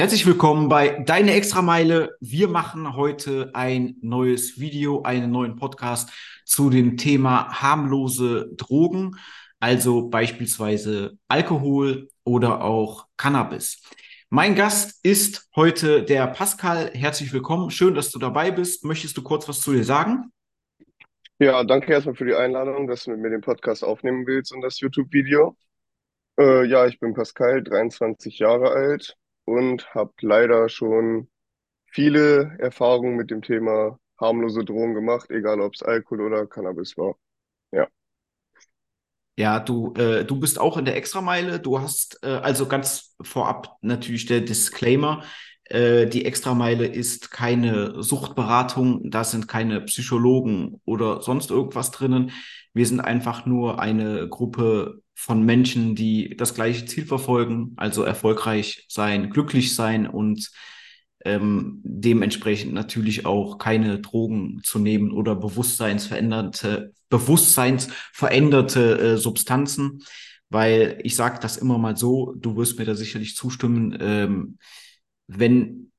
Herzlich willkommen bei Deine Extrameile. Wir machen heute ein neues Video, einen neuen Podcast zu dem Thema harmlose Drogen, also beispielsweise Alkohol oder auch Cannabis. Mein Gast ist heute der Pascal. Herzlich willkommen. Schön, dass du dabei bist. Möchtest du kurz was zu dir sagen? Ja, danke erstmal für die Einladung, dass du mit mir den Podcast aufnehmen willst und das YouTube-Video. Äh, ja, ich bin Pascal, 23 Jahre alt und habe leider schon viele Erfahrungen mit dem Thema harmlose Drogen gemacht, egal ob es Alkohol oder Cannabis war. Ja. Ja, du, äh, du bist auch in der Extrameile. Du hast äh, also ganz vorab natürlich der Disclaimer. Äh, die Extrameile ist keine Suchtberatung, da sind keine Psychologen oder sonst irgendwas drinnen. Wir sind einfach nur eine Gruppe von Menschen, die das gleiche Ziel verfolgen, also erfolgreich sein, glücklich sein und ähm, dementsprechend natürlich auch keine Drogen zu nehmen oder bewusstseinsveränderte, bewusstseinsveränderte äh, Substanzen, weil ich sage das immer mal so, du wirst mir da sicherlich zustimmen, ähm, wenn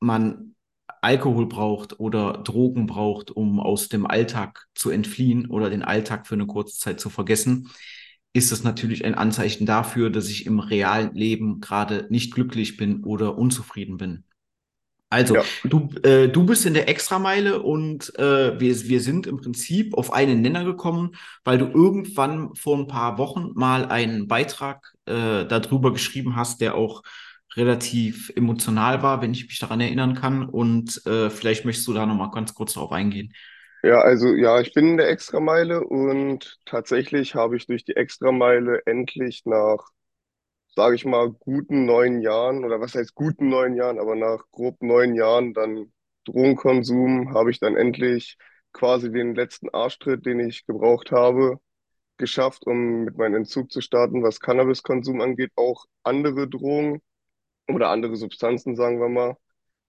man Alkohol braucht oder Drogen braucht, um aus dem Alltag zu entfliehen oder den Alltag für eine kurze Zeit zu vergessen, ist es natürlich ein Anzeichen dafür, dass ich im realen Leben gerade nicht glücklich bin oder unzufrieden bin. Also, ja. du, äh, du bist in der Extrameile und äh, wir, wir sind im Prinzip auf einen Nenner gekommen, weil du irgendwann vor ein paar Wochen mal einen Beitrag äh, darüber geschrieben hast, der auch relativ emotional war, wenn ich mich daran erinnern kann. Und äh, vielleicht möchtest du da nochmal ganz kurz darauf eingehen. Ja, also ja, ich bin in der Extrameile und tatsächlich habe ich durch die Extrameile endlich nach, sage ich mal, guten neun Jahren, oder was heißt guten neun Jahren, aber nach grob neun Jahren dann Drogenkonsum, habe ich dann endlich quasi den letzten Arschtritt, den ich gebraucht habe, geschafft, um mit meinem Entzug zu starten, was Cannabiskonsum angeht, auch andere Drogen oder andere Substanzen, sagen wir mal,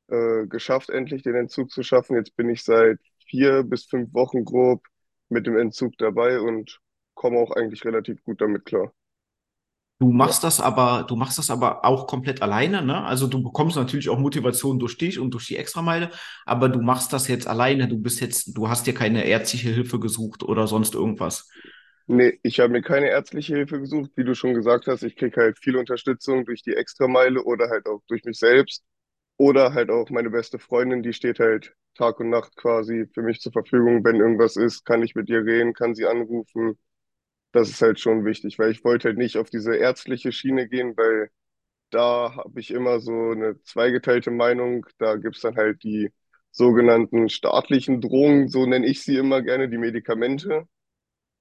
äh, geschafft, endlich den Entzug zu schaffen. Jetzt bin ich seit vier bis fünf Wochen grob mit dem Entzug dabei und komme auch eigentlich relativ gut damit klar. Du machst das aber, du machst das aber auch komplett alleine, ne? Also du bekommst natürlich auch Motivation durch dich und durch die Extrameile, aber du machst das jetzt alleine. Du bist jetzt, du hast dir keine ärztliche Hilfe gesucht oder sonst irgendwas. Nee, ich habe mir keine ärztliche Hilfe gesucht. Wie du schon gesagt hast, ich kriege halt viel Unterstützung durch die Extrameile oder halt auch durch mich selbst. Oder halt auch meine beste Freundin, die steht halt Tag und Nacht quasi für mich zur Verfügung. Wenn irgendwas ist, kann ich mit ihr reden, kann sie anrufen. Das ist halt schon wichtig, weil ich wollte halt nicht auf diese ärztliche Schiene gehen, weil da habe ich immer so eine zweigeteilte Meinung. Da gibt's dann halt die sogenannten staatlichen Drogen, so nenne ich sie immer gerne, die Medikamente.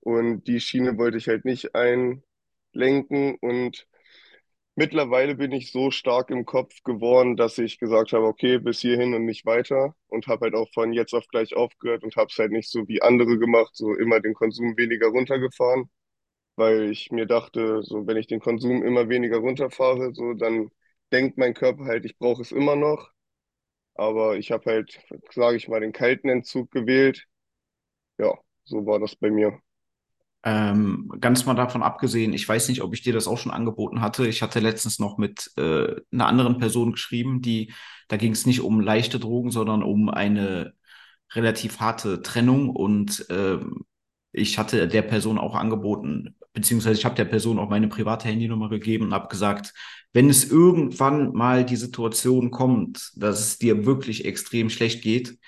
Und die Schiene wollte ich halt nicht einlenken und Mittlerweile bin ich so stark im Kopf geworden, dass ich gesagt habe, okay, bis hierhin und nicht weiter und habe halt auch von jetzt auf gleich aufgehört und habe es halt nicht so wie andere gemacht, so immer den Konsum weniger runtergefahren, weil ich mir dachte, so wenn ich den Konsum immer weniger runterfahre, so dann denkt mein Körper halt, ich brauche es immer noch. Aber ich habe halt, sage ich mal, den kalten Entzug gewählt. Ja, so war das bei mir. Ähm, ganz mal davon abgesehen, ich weiß nicht, ob ich dir das auch schon angeboten hatte. Ich hatte letztens noch mit äh, einer anderen Person geschrieben, die, da ging es nicht um leichte Drogen, sondern um eine relativ harte Trennung. Und äh, ich hatte der Person auch angeboten, beziehungsweise ich habe der Person auch meine private Handynummer gegeben und habe gesagt, wenn es irgendwann mal die Situation kommt, dass es dir wirklich extrem schlecht geht,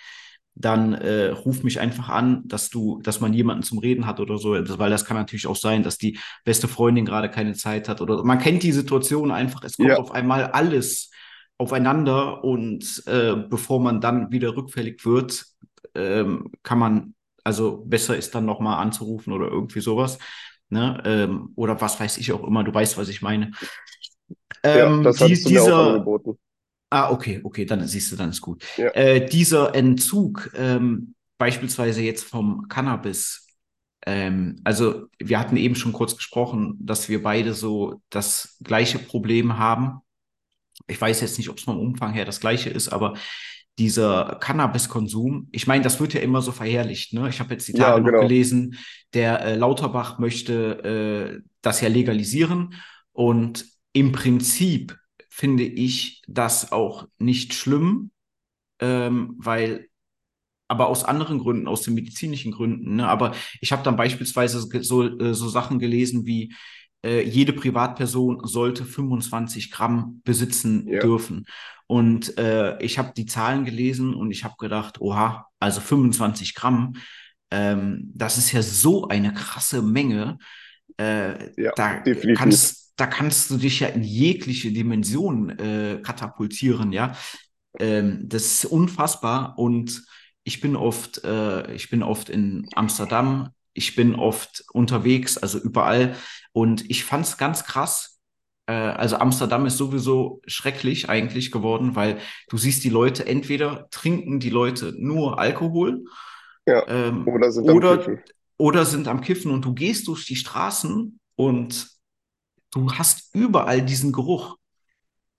dann äh, ruf mich einfach an, dass du, dass man jemanden zum Reden hat oder so, weil das kann natürlich auch sein, dass die beste Freundin gerade keine Zeit hat oder man kennt die Situation einfach, es kommt ja. auf einmal alles aufeinander und äh, bevor man dann wieder rückfällig wird, ähm, kann man, also besser ist dann nochmal anzurufen oder irgendwie sowas, ne, ähm, oder was weiß ich auch immer, du weißt, was ich meine. Ähm, ja, das die, du dieser, mir auch angeboten. Ah, okay, okay, dann siehst du, dann ist gut. Ja. Äh, dieser Entzug, ähm, beispielsweise jetzt vom Cannabis, ähm, also wir hatten eben schon kurz gesprochen, dass wir beide so das gleiche Problem haben. Ich weiß jetzt nicht, ob es vom Umfang her das gleiche ist, aber dieser Cannabiskonsum, ich meine, das wird ja immer so verherrlicht. Ne? Ich habe jetzt die Tage ja, genau. noch gelesen, der äh, Lauterbach möchte äh, das ja legalisieren und im Prinzip finde ich das auch nicht schlimm, ähm, weil aber aus anderen Gründen, aus den medizinischen Gründen. Ne? Aber ich habe dann beispielsweise so, äh, so Sachen gelesen wie, äh, jede Privatperson sollte 25 Gramm besitzen Ja, dürfen. Und äh, ich habe die Zahlen gelesen und ich habe gedacht, oha, also 25 Gramm, ähm, das ist ja so eine krasse Menge. Äh, ja, da definitiv. kannst, da kannst du dich ja in jegliche Dimension äh, katapultieren, ja. Ähm, das ist unfassbar und ich bin oft, äh, ich bin oft in Amsterdam, ich bin oft unterwegs, also überall und ich fand es ganz krass. Äh, also Amsterdam ist sowieso schrecklich eigentlich geworden, weil du siehst die Leute, entweder trinken die Leute nur Alkohol Ja, ähm, oder sind am oder, Kiffen. oder sind am Kiffen und du gehst durch die Straßen und du hast überall diesen Geruch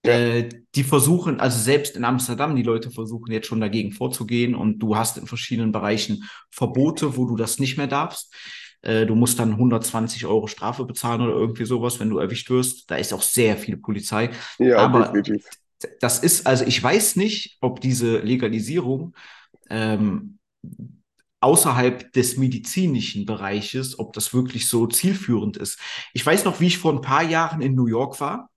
Ja, äh, die versuchen, also selbst in Amsterdam, die Leute versuchen jetzt schon dagegen vorzugehen und du hast in verschiedenen Bereichen Verbote, wo du das nicht mehr darfst. Äh, du musst dann 120 Euro Strafe bezahlen oder irgendwie sowas, wenn du erwischt wirst. Da ist auch sehr viel Polizei. ja, Aber definitiv. das ist, also ich weiß nicht, ob diese Legalisierung ähm, außerhalb des medizinischen Bereiches, ob das wirklich so zielführend ist. Ich weiß noch, wie ich vor ein paar Jahren in New York war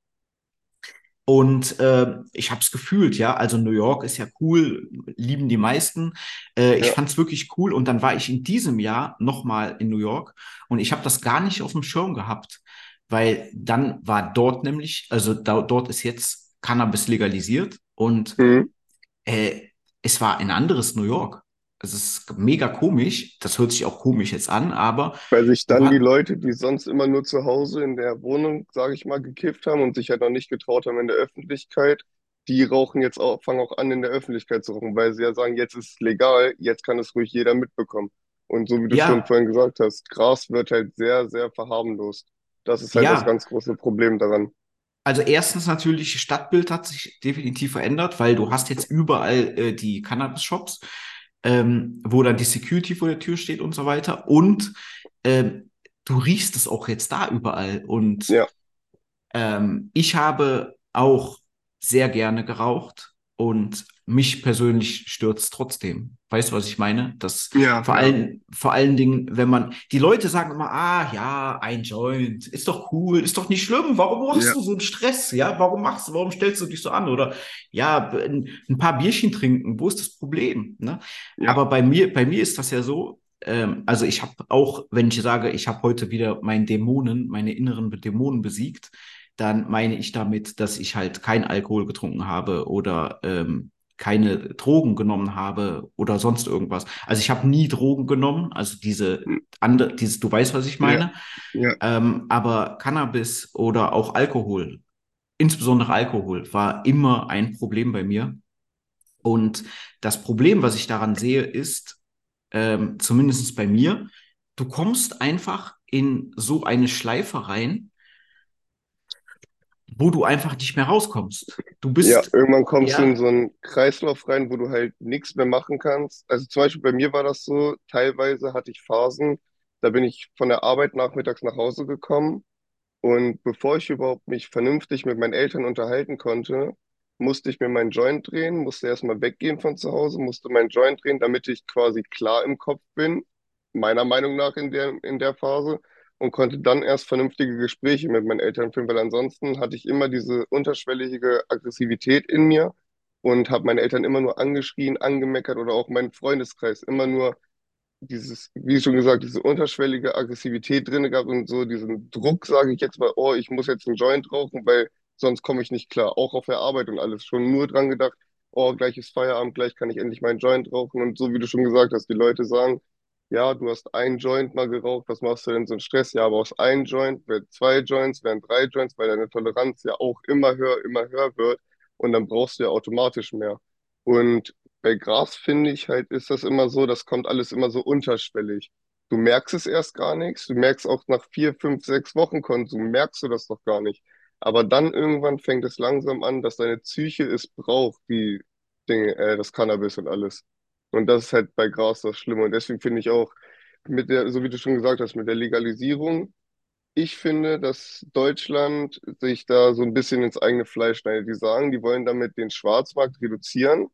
und äh, ich habe es gefühlt, ja. Also New York ist ja cool, lieben die meisten. Äh, ich Ja, fand es wirklich cool. Und dann war ich in diesem Jahr nochmal in New York und ich habe das gar nicht auf dem Schirm gehabt, weil dann war dort nämlich, also da, dort ist jetzt Cannabis legalisiert und mhm. äh, es war ein anderes New York. Es ist mega komisch. Das hört sich auch komisch jetzt an, aber Weil sich dann die Leute, die sonst immer nur zu Hause in der Wohnung, sage ich mal, gekifft haben und sich halt noch nicht getraut haben in der Öffentlichkeit, die rauchen jetzt auch, fangen auch an, in der Öffentlichkeit zu rauchen, weil sie ja sagen, jetzt ist es legal, jetzt kann es ruhig jeder mitbekommen. Und so wie du schon ja, vorhin gesagt hast, Gras wird halt sehr, sehr verharmlost. Das ist halt das ja, ganz große Problem daran. Also erstens natürlich, Stadtbild hat sich definitiv verändert, weil du hast jetzt überall äh, die Cannabis-Shops, ähm, wo dann die Security vor der Tür steht und so weiter. Und ähm, du riechst es auch jetzt da überall. Und Ja, ähm, ich habe auch sehr gerne geraucht und mich persönlich stört's trotzdem. Weißt du, was ich meine? Das ja, vor ja, allen, vor allen Dingen, wenn man, die Leute sagen immer, ah ja, ein Joint, ist doch cool, ist doch nicht schlimm, warum machst ja, du so einen Stress? Ja, warum machst du, warum stellst du dich so an? Oder ja, ein, ein paar Bierchen trinken, wo ist das Problem? Ne? ja. Aber bei mir, bei mir ist das ja so, ähm, also ich habe auch, wenn ich sage, ich habe heute wieder meinen Dämonen, meine inneren Dämonen besiegt, dann meine ich damit, dass ich halt kein Alkohol getrunken habe oder ähm, keine Drogen genommen habe oder sonst irgendwas. Also ich habe nie Drogen genommen, also diese andere, dieses, du weißt, was ich Ja, meine, ja, ähm, aber Cannabis oder auch Alkohol, insbesondere Alkohol, war immer ein Problem bei mir. Und das Problem, was ich daran sehe, ist, ähm, zumindest bei mir, du kommst einfach in so eine Schleife rein, wo du einfach nicht mehr rauskommst. Du ja. bist, Irgendwann kommst du in ja, so einen Kreislauf rein, wo du halt nichts mehr machen kannst. Also zum Beispiel bei mir war das so, teilweise hatte ich Phasen, da bin ich von der Arbeit nachmittags nach Hause gekommen und bevor ich überhaupt mich vernünftig mit meinen Eltern unterhalten konnte, musste ich mir meinen Joint drehen, musste erstmal weggehen von zu Hause, musste meinen Joint drehen, damit ich quasi klar im Kopf bin, meiner Meinung nach in der, in der Phase, und konnte dann erst vernünftige Gespräche mit meinen Eltern führen, weil ansonsten hatte ich immer diese unterschwellige Aggressivität in mir und habe meine Eltern immer nur angeschrien, angemeckert oder auch meinen Freundeskreis immer nur dieses, wie schon gesagt, diese unterschwellige Aggressivität drin gehabt und so diesen Druck, sage ich jetzt mal, oh, ich muss jetzt einen Joint rauchen, weil sonst komme ich nicht klar. Auch auf der Arbeit und alles. Schon nur dran gedacht, oh, gleich ist Feierabend, gleich kann ich endlich meinen Joint rauchen. Und so wie du schon gesagt hast, die Leute sagen, ja, du hast einen Joint mal geraucht, was machst du denn so einen Stress? Ja, aber aus einem Joint werden zwei Joints, werden drei Joints, weil deine Toleranz ja auch immer höher, immer höher wird. Und dann brauchst du ja automatisch mehr. Und bei Gras finde ich halt, ist das immer so, das kommt alles immer so unterschwellig. Du merkst es erst gar nichts, du merkst auch nach vier, fünf, sechs Wochen Konsum, merkst du das doch gar nicht. Aber dann irgendwann fängt es langsam an, dass deine Psyche es braucht, die Dinge, äh, das Cannabis und alles. Und das ist halt bei Gras das Schlimme. Und deswegen finde ich auch mit der, so wie du schon gesagt hast, mit der Legalisierung, ich finde, dass Deutschland sich da so ein bisschen ins eigene Fleisch schneidet. Die sagen, die wollen damit den Schwarzmarkt reduzieren,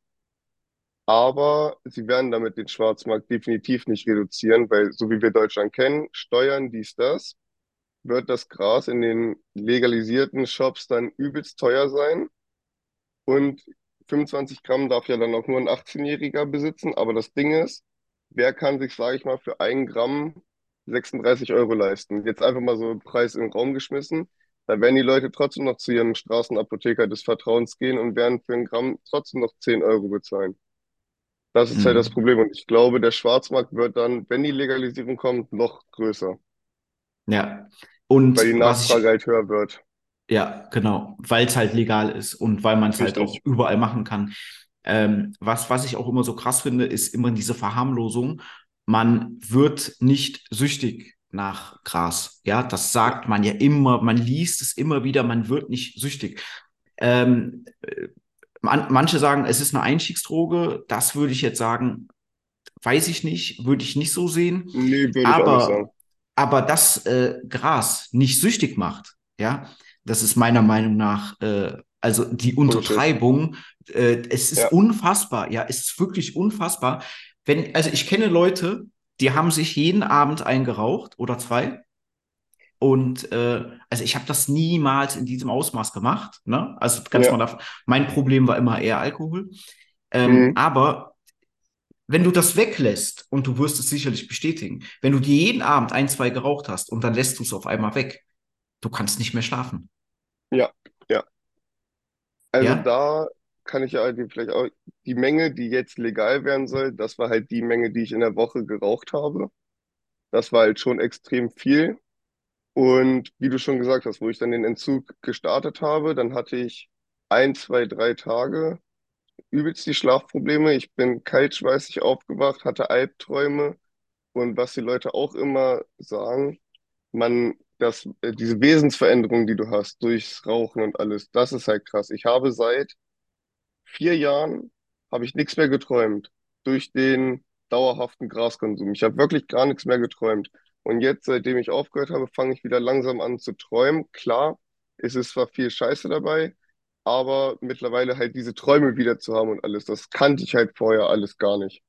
aber sie werden damit den Schwarzmarkt definitiv nicht reduzieren, weil so wie wir Deutschland kennen, Steuern, dies, das, wird das Gras in den legalisierten Shops dann übelst teuer sein. Und 25 Gramm darf ja dann auch nur ein 18-Jähriger besitzen. Aber das Ding ist, wer kann sich, sage ich mal, für ein Gramm 36 Euro leisten? Jetzt einfach mal so einen Preis in den Raum geschmissen. Da werden die Leute trotzdem noch zu ihrem Straßenapotheker des Vertrauens gehen und werden für ein Gramm trotzdem noch 10 Euro bezahlen. Das ist halt das Mhm. Problem. Und ich glaube, der Schwarzmarkt wird dann, wenn die Legalisierung kommt, noch größer, Ja. weil Und die was Nachfrage ich, halt höher wird. Ja, genau, weil es halt legal ist und weil man es halt auch überall machen kann. Ähm, was, was ich auch immer so krass finde, ist immer diese Verharmlosung. Man wird nicht süchtig nach Gras. Ja, das sagt man ja immer, man liest es immer wieder, man wird nicht süchtig. Ähm, äh, man, manche sagen, es ist eine Einstiegsdroge. Das würde ich jetzt sagen, weiß ich nicht, würde ich nicht so sehen. Nee, würde ich auch nicht sagen. Aber, aber dass äh, Gras nicht süchtig macht, ja, das ist meiner Meinung nach, äh, also die. Untertreibung, äh, es ist Ja. unfassbar, ja, es ist wirklich unfassbar. Wenn, also ich kenne Leute, die haben sich jeden Abend eingeraucht oder zwei. Und äh, also ich habe das niemals in diesem Ausmaß gemacht. Ne? Also ganz mal Ja. davon. Mein Problem war immer eher Alkohol. Ähm, Mhm. aber wenn du das weglässt, und du wirst es sicherlich bestätigen, wenn du dir jeden Abend ein, zwei geraucht hast und dann lässt du es auf einmal weg, du kannst nicht mehr schlafen. Ja. Ja. Also Ja? da kann ich ja die vielleicht auch, die Menge, die jetzt legal werden soll, das war halt die Menge, die ich in der Woche geraucht habe. Das war halt schon extrem viel. Und wie du schon gesagt hast, wo ich dann den Entzug gestartet habe, dann hatte ich ein, zwei, drei Tage übelst die Schlafprobleme. Ich bin kaltschweißig aufgewacht, hatte Albträume. Und was die Leute auch immer sagen, man, dass äh, diese Wesensveränderung, die du hast durchs Rauchen und alles, das ist halt krass. Ich habe seit vier Jahren habe ich nichts mehr geträumt durch den dauerhaften Graskonsum. Ich habe wirklich gar nichts mehr geträumt. Und jetzt, seitdem ich aufgehört habe, fange ich wieder langsam an zu träumen. Klar, es ist zwar viel Scheiße dabei, aber mittlerweile halt diese Träume wieder zu haben und alles, das kannte ich halt vorher alles gar nicht.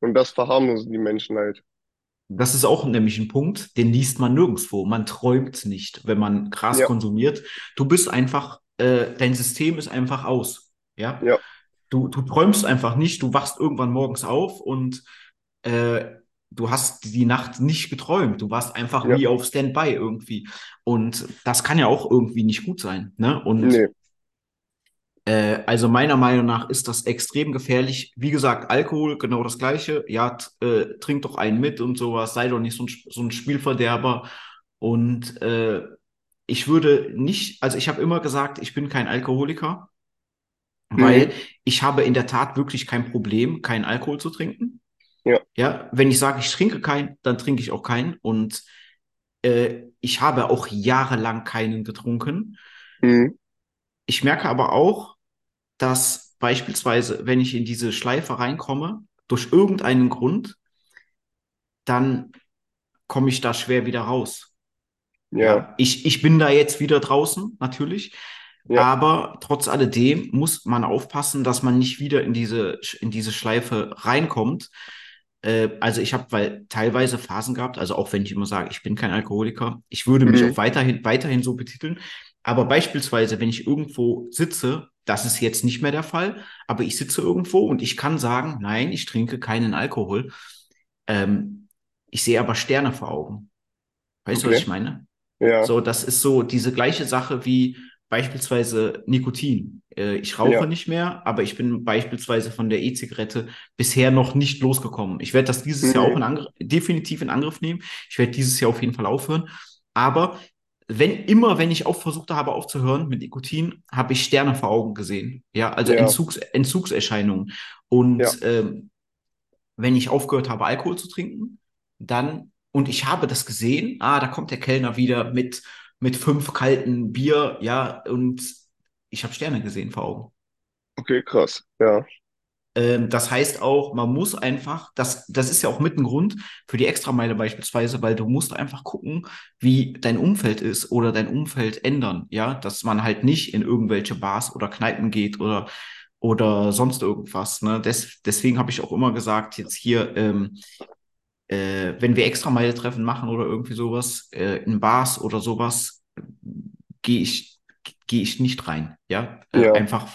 Und das verharmlosen die Menschen halt. Das ist auch nämlich ein Punkt, den liest man nirgendwo. Man träumt nicht, wenn man Gras Ja, konsumiert. Du bist einfach, äh, dein System ist einfach aus. Ja? ja, Du, du träumst einfach nicht, du wachst irgendwann morgens auf und äh, du hast die Nacht nicht geträumt. Du warst einfach ja, wie auf Standby irgendwie. Und das kann ja auch irgendwie nicht gut sein. Ne? Und nee, äh, also meiner Meinung nach ist das extrem gefährlich. Wie gesagt, Alkohol, genau das Gleiche. Ja, äh, trink doch einen mit und sowas, sei doch nicht so ein, so ein Spielverderber. Und äh, ich würde nicht, also ich habe immer gesagt, ich bin kein Alkoholiker, weil mhm, ich habe in der Tat wirklich kein Problem, keinen Alkohol zu trinken. ja, Ja, wenn ich sage, ich trinke keinen, dann trinke ich auch keinen. Und äh, ich habe auch jahrelang keinen getrunken. mhm, Ich merke aber auch, dass beispielsweise, wenn ich in diese Schleife reinkomme, durch irgendeinen Grund, dann komme ich da schwer wieder raus. ja, ich, ich bin da jetzt wieder draußen, natürlich. ja, Aber trotz alledem muss man aufpassen, dass man nicht wieder in diese, in diese Schleife reinkommt. Äh, also ich habe weil teilweise Phasen gehabt, also auch wenn ich immer sage, ich bin kein Alkoholiker, ich würde mich mhm, auch weiterhin, weiterhin so betiteln. Aber beispielsweise, wenn ich irgendwo sitze, das ist jetzt nicht mehr der Fall, aber ich sitze irgendwo und ich kann sagen, nein, ich trinke keinen Alkohol. Ähm, ich sehe aber Sterne vor Augen. Weißt du, was ich meine? ja, So, das ist so diese gleiche Sache wie beispielsweise Nikotin. Äh, ich rauche ja, nicht mehr, aber ich bin beispielsweise von der E-Zigarette bisher noch nicht losgekommen. Ich werde das dieses Jahr auch mhm, in Angr definitiv in Angriff nehmen. Ich werde dieses Jahr auf jeden Fall aufhören. Aber wenn immer, wenn ich auch versucht habe aufzuhören mit Nikotin, habe ich Sterne vor Augen gesehen. Ja, also ja, Entzugs Entzugserscheinungen. ja, Und ähm, wenn ich aufgehört habe, Alkohol zu trinken, dann, und ich habe das gesehen, ah, da kommt der Kellner wieder mit, mit fünf kalten Bier, ja, und ich habe Sterne gesehen vor Augen. okay, krass, ja. Ähm, das heißt auch, man muss einfach, das, das ist ja auch mit ein Grund für die Extrameile beispielsweise, weil du musst einfach gucken, wie dein Umfeld ist oder dein Umfeld ändern, ja, dass man halt nicht in irgendwelche Bars oder Kneipen geht oder oder sonst irgendwas. Ne? Des, deswegen habe ich auch immer gesagt, jetzt hier, ähm, äh, wenn wir Extrameile treffen machen oder irgendwie sowas, äh, in Bars oder sowas, gehe ich, gehe ich nicht rein. Ja, äh, Ja, einfach,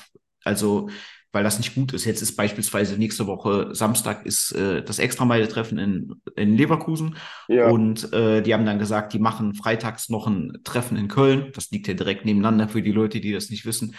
also weil das nicht gut ist. Jetzt ist beispielsweise nächste Woche Samstag ist äh, das Extrameile-Treffen in, in Leverkusen ja. und äh, die haben dann gesagt, die machen freitags noch ein Treffen in Köln. Das liegt ja direkt nebeneinander für die Leute, die das nicht wissen.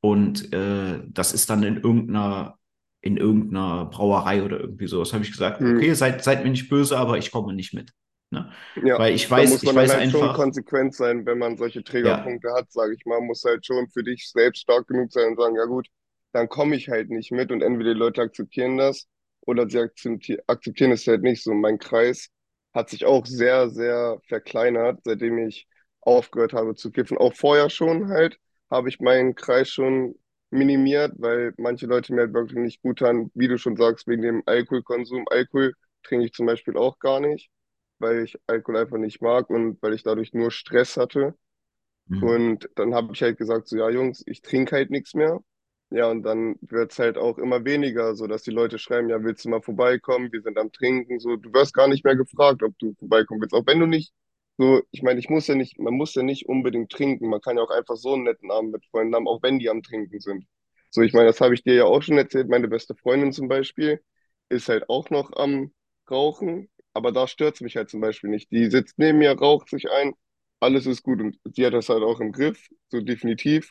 Und äh, das ist dann in irgendeiner in irgendeiner Brauerei oder irgendwie so. Das habe ich gesagt, Hm. okay, seid, seid mir nicht böse, aber ich komme nicht mit. Ne? Ja, Weil ich da weiß, muss ich man dann weiß halt schon einfach, konsequent sein, wenn man solche ja, Trägerpunkte hat, sage ich mal, muss halt schon für dich selbst stark genug sein und sagen, ja gut, dann komme ich halt nicht mit und entweder die Leute akzeptieren das oder sie akzepti akzeptieren es halt nicht so. Mein Kreis hat sich auch sehr, sehr verkleinert, seitdem ich aufgehört habe zu kiffen. Auch vorher schon halt habe ich meinen Kreis schon minimiert, weil manche Leute mir halt wirklich nicht gut tun, wie du schon sagst, wegen dem Alkoholkonsum. Alkohol trinke ich zum Beispiel auch gar nicht weil ich Alkohol einfach nicht mag und weil ich dadurch nur Stress hatte. hm. Und dann habe ich halt gesagt, so ja, Jungs, ich trinke halt nichts mehr. Ja, und dann wird's halt auch immer weniger, so dass die Leute schreiben, ja, willst du mal vorbeikommen? Wir sind am Trinken. So, du wirst gar nicht mehr gefragt, ob du vorbeikommen willst. Auch wenn du nicht, so, ich meine, ich muss ja nicht, man muss ja nicht unbedingt trinken. Man kann ja auch einfach so einen netten Abend mit Freunden haben, auch wenn die am Trinken sind. So, ich meine, das habe ich dir ja auch schon erzählt. Meine beste Freundin zum Beispiel ist halt auch noch am Rauchen, aber da stört's mich halt zum Beispiel nicht. Die sitzt neben mir, raucht sich ein alles ist gut und sie hat das halt auch im Griff, so definitiv.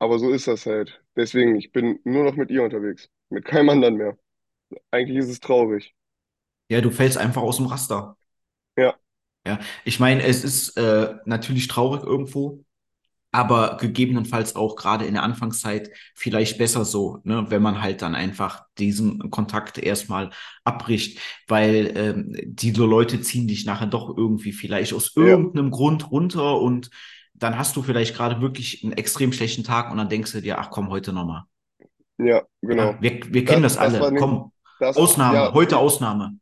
Aber so ist das halt. Deswegen, ich bin nur noch mit ihr unterwegs, mit keinem anderen mehr. Eigentlich ist es traurig. Ja, du fällst einfach aus dem Raster. Ja, Ja, ich meine, es ist äh, natürlich traurig irgendwo, aber gegebenenfalls auch gerade in der Anfangszeit vielleicht besser so, ne, wenn man halt dann einfach diesen Kontakt erstmal abbricht, weil ähm, diese Leute ziehen dich nachher doch irgendwie vielleicht aus ja, irgendeinem Grund runter und dann hast du vielleicht gerade wirklich einen extrem schlechten Tag und dann denkst du dir, ach komm, heute nochmal. ja, Ja, genau. wir, wir kennen Das, das alle. ne, Komm, das, Ausnahme, ja, heute Ausnahme.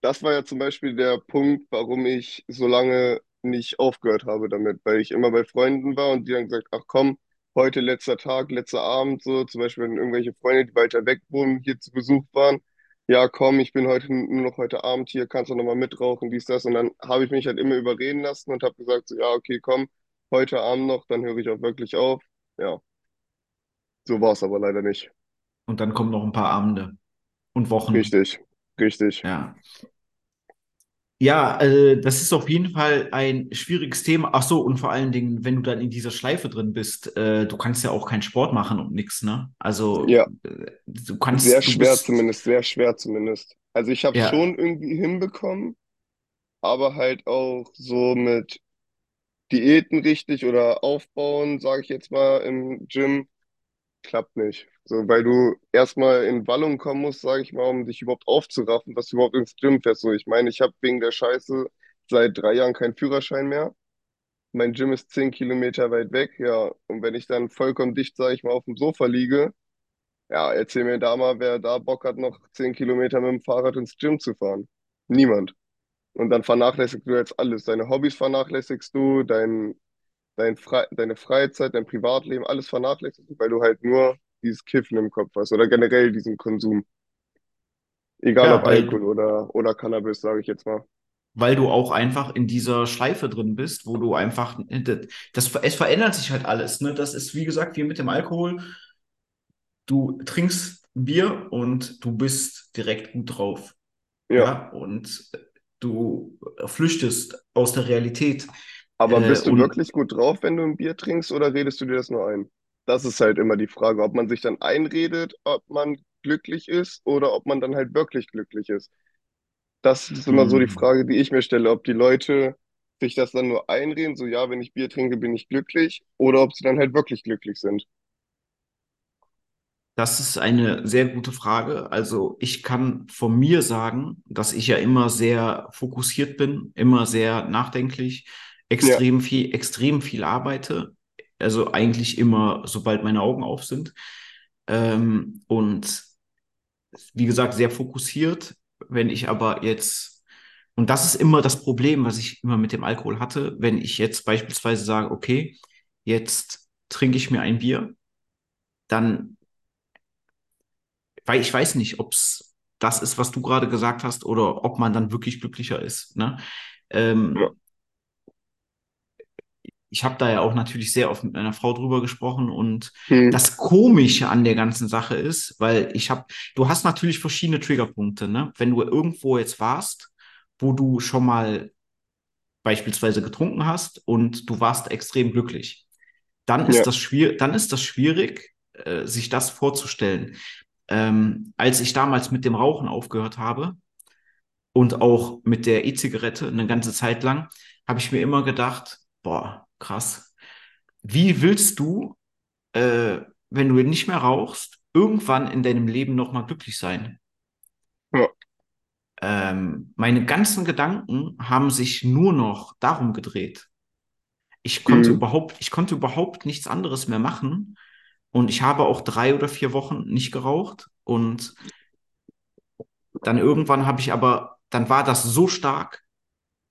das war ja zum Beispiel der Punkt, warum ich so lange nicht aufgehört habe damit, weil ich immer bei Freunden war und die dann gesagt, ach komm, heute letzter Tag, letzter Abend, so, zum Beispiel wenn irgendwelche Freunde, die weiter weg wohnen, hier zu Besuch waren, ja komm, ich bin heute nur noch heute Abend hier, kannst du noch mal mitrauchen, dies, das, und dann habe ich mich halt immer überreden lassen und habe gesagt, so, ja, okay, komm, heute Abend noch, dann höre ich auch wirklich auf. Ja, so war es aber leider nicht. Und dann kommen noch ein paar Abende und Wochen. Richtig, richtig. Ja. Ja, äh, das ist auf jeden Fall ein schwieriges Thema. Ach so, und vor allen Dingen, wenn du dann in dieser Schleife drin bist, äh, du kannst ja auch keinen Sport machen und nix, ne? Also, Ja, äh, du Sehr kannst, du schwer bist, zumindest, sehr schwer zumindest. Also ich habe es ja, schon irgendwie hinbekommen, aber halt auch so mit Diäten richtig oder aufbauen, sage ich jetzt mal, im Gym, klappt nicht. So, weil du erstmal in Wallung kommen musst, sage ich mal, um dich überhaupt aufzuraffen, dass du überhaupt ins Gym fährst. So, ich meine, ich habe wegen der Scheiße seit drei Jahren keinen Führerschein mehr. Mein Gym ist zehn Kilometer weit weg, ja. Und wenn ich dann vollkommen dicht, sage ich mal, auf dem Sofa liege, Ja, erzähl mir da mal, wer da Bock hat, noch 10 Kilometer mit dem Fahrrad ins Gym zu fahren. Niemand. Und dann vernachlässigst du jetzt alles. Deine Hobbys vernachlässigst du, dein, dein Fre deine Freizeit, dein Privatleben, alles vernachlässigst du, weil du halt nur dieses Kiffen im Kopf hast oder generell diesen Konsum. Egal ja, ob weil Alkohol oder, oder Cannabis, sage ich jetzt mal. weil du auch einfach in dieser Schleife drin bist, wo du einfach, das, es verändert sich halt alles, ne? Das ist, wie gesagt, wie mit dem Alkohol. Du trinkst Bier und du bist direkt gut drauf. Ja. Ja, und du flüchtest aus der Realität. Aber Äh, bist du wirklich gut drauf, wenn du ein Bier trinkst, oder redest du dir das nur ein? Das ist halt immer die Frage, ob man sich dann einredet, ob man glücklich ist oder ob man dann halt wirklich glücklich ist. Das ist immer so die mh, Frage, die ich mir stelle, ob die Leute sich das dann nur einreden, so ja, wenn ich Bier trinke, bin ich glücklich, oder ob sie dann halt wirklich glücklich sind. Das ist eine sehr gute Frage. Also ich kann von mir sagen, dass ich ja immer sehr fokussiert bin, immer sehr nachdenklich, Ja, extrem viel, extrem viel arbeite. Also eigentlich immer, sobald meine Augen auf sind. ähm, und wie gesagt, sehr fokussiert. Wenn ich aber jetzt, und das ist immer das Problem, was ich immer mit dem Alkohol hatte, wenn ich jetzt beispielsweise sage, okay, jetzt trinke ich mir ein Bier, dann, weil ich weiß nicht, ob es das ist, was du gerade gesagt hast, oder ob man dann wirklich glücklicher ist. Ne? Ähm, Ja. ich habe da ja auch natürlich sehr oft mit meiner Frau drüber gesprochen und Hm. das Komische an der ganzen Sache ist, weil ich habe, du hast natürlich verschiedene Triggerpunkte, ne? Wenn du irgendwo jetzt warst, wo du schon mal beispielsweise getrunken hast und du warst extrem glücklich, dann Ja. ist das schwierig, dann ist das schwierig, äh, sich das vorzustellen. Ähm, als ich damals mit dem Rauchen aufgehört habe und auch mit der E-Zigarette eine ganze Zeit lang, habe ich mir immer gedacht, boah, krass. Wie willst du, äh, wenn du nicht mehr rauchst, irgendwann in deinem Leben nochmal glücklich sein? Ja. Ähm, meine ganzen Gedanken haben sich nur noch darum gedreht. Ich konnte Hm. überhaupt, ich konnte überhaupt nichts anderes mehr machen. Und ich habe auch drei oder vier Wochen nicht geraucht. Und dann irgendwann habe ich aber, dann war das so stark,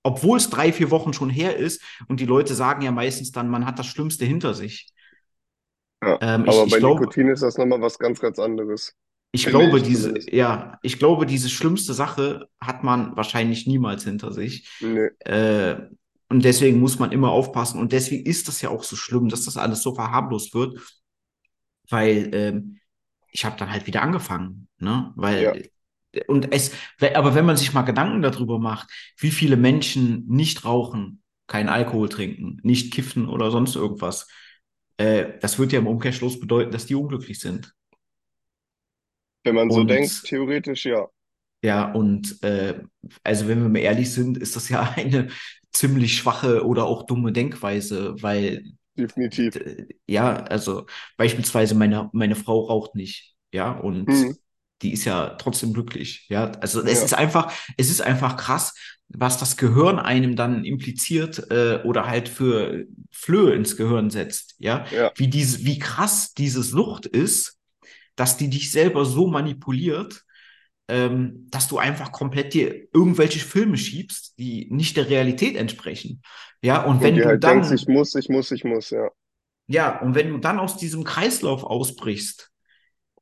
obwohl es drei, vier Wochen schon her ist. Und die Leute sagen ja meistens dann, man hat das Schlimmste hinter sich. Ja. Ähm, Aber ich, ich bei glaube, Nikotin ist das nochmal was ganz, ganz anderes. ich Finde glaube, ich diese, zumindest. ja, ich glaube, diese schlimmste Sache hat man wahrscheinlich niemals hinter sich. Nee. Äh, und deswegen muss man immer aufpassen. Und deswegen ist das ja auch so schlimm, dass das alles so verharmlost wird, weil ähm, ich habe dann halt wieder angefangen, ne? Ja. Weil und es, aber wenn man sich mal Gedanken darüber macht, wie viele Menschen nicht rauchen, keinen Alkohol trinken, nicht kiffen oder sonst irgendwas, äh, das wird ja im Umkehrschluss bedeuten, dass die unglücklich sind. Wenn man so denkt, Und theoretisch ja. ja, und äh, also wenn wir mal ehrlich sind, ist das ja eine ziemlich schwache oder auch dumme Denkweise, weil Definitiv. ja, also beispielsweise meine, meine Frau raucht nicht, ja, und Hm. die ist ja trotzdem glücklich, ja. Also es Ja. ist einfach, es ist einfach krass, was das Gehirn einem dann impliziert äh, oder halt für Flöhe ins Gehirn setzt, ja. Ja. Wie diese, wie krass diese Sucht ist, dass die dich selber so manipuliert, ähm, dass du einfach komplett dir irgendwelche Filme schiebst, die nicht der Realität entsprechen. Ja, und Und wenn du halt denkst, ich dann, muss, ich muss, ich muss, ja. ja, und wenn du dann aus diesem Kreislauf ausbrichst,